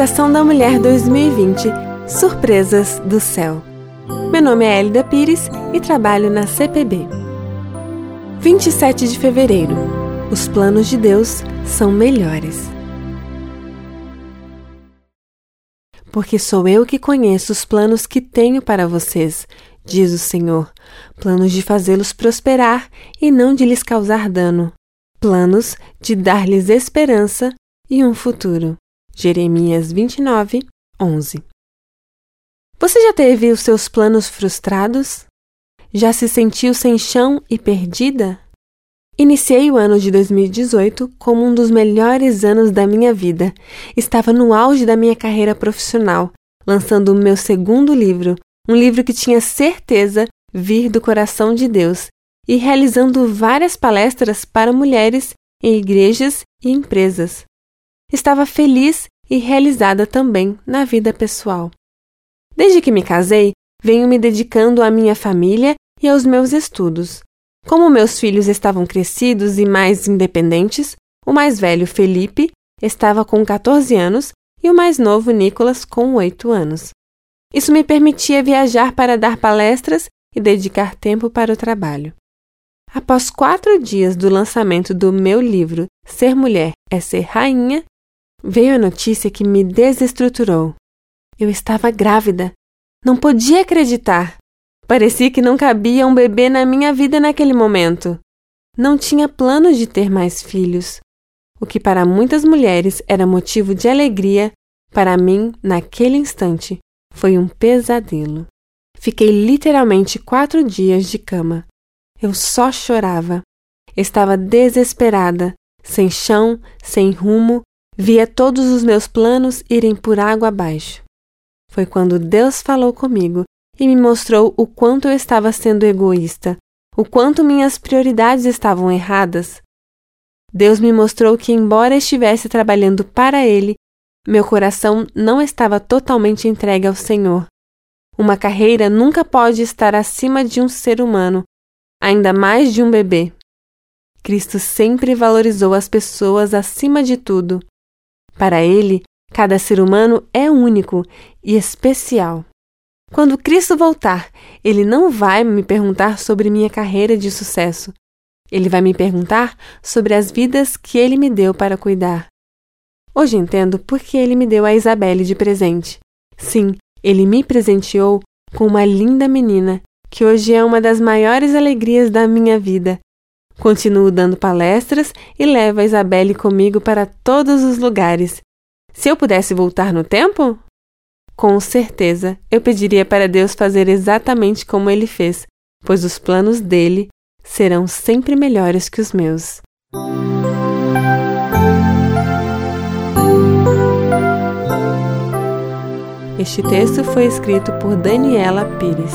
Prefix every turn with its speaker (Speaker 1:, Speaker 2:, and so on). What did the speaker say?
Speaker 1: Meditação da Mulher 2020 Surpresas do Céu. Meu nome é Elida Pires e trabalho na CPB. 27 de fevereiro. Os planos de Deus são melhores. Porque sou eu que conheço os planos que tenho para vocês, diz o Senhor, planos de fazê-los prosperar e não de lhes causar dano, planos de dar-lhes esperança e um futuro. Jeremias 29, 11. Você já teve os seus planos frustrados? Já se sentiu sem chão e perdida? Iniciei o ano de 2018 como um dos melhores anos da minha vida. Estava no auge da minha carreira profissional, lançando o meu segundo livro, um livro que tinha certeza vir do coração de Deus, e realizando várias palestras para mulheres em igrejas e empresas estava feliz e realizada também na vida pessoal. Desde que me casei, venho me dedicando à minha família e aos meus estudos. Como meus filhos estavam crescidos e mais independentes, o mais velho, Felipe, estava com 14 anos e o mais novo, Nicolas, com 8 anos. Isso me permitia viajar para dar palestras e dedicar tempo para o trabalho. Após quatro dias do lançamento do meu livro Ser Mulher é Ser Rainha, Veio a notícia que me desestruturou. Eu estava grávida. Não podia acreditar. Parecia que não cabia um bebê na minha vida naquele momento. Não tinha planos de ter mais filhos. O que para muitas mulheres era motivo de alegria, para mim, naquele instante, foi um pesadelo. Fiquei literalmente quatro dias de cama. Eu só chorava. Estava desesperada, sem chão, sem rumo, Via todos os meus planos irem por água abaixo. Foi quando Deus falou comigo e me mostrou o quanto eu estava sendo egoísta, o quanto minhas prioridades estavam erradas. Deus me mostrou que, embora estivesse trabalhando para Ele, meu coração não estava totalmente entregue ao Senhor. Uma carreira nunca pode estar acima de um ser humano, ainda mais de um bebê. Cristo sempre valorizou as pessoas acima de tudo. Para ele, cada ser humano é único e especial. Quando Cristo voltar, ele não vai me perguntar sobre minha carreira de sucesso. Ele vai me perguntar sobre as vidas que ele me deu para cuidar. Hoje entendo por que ele me deu a Isabelle de presente. Sim, ele me presenteou com uma linda menina, que hoje é uma das maiores alegrias da minha vida. Continuo dando palestras e levo a Isabelle comigo para todos os lugares. Se eu pudesse voltar no tempo? Com certeza, eu pediria para Deus fazer exatamente como ele fez, pois os planos dele serão sempre melhores que os meus. Este texto foi escrito por Daniela Pires.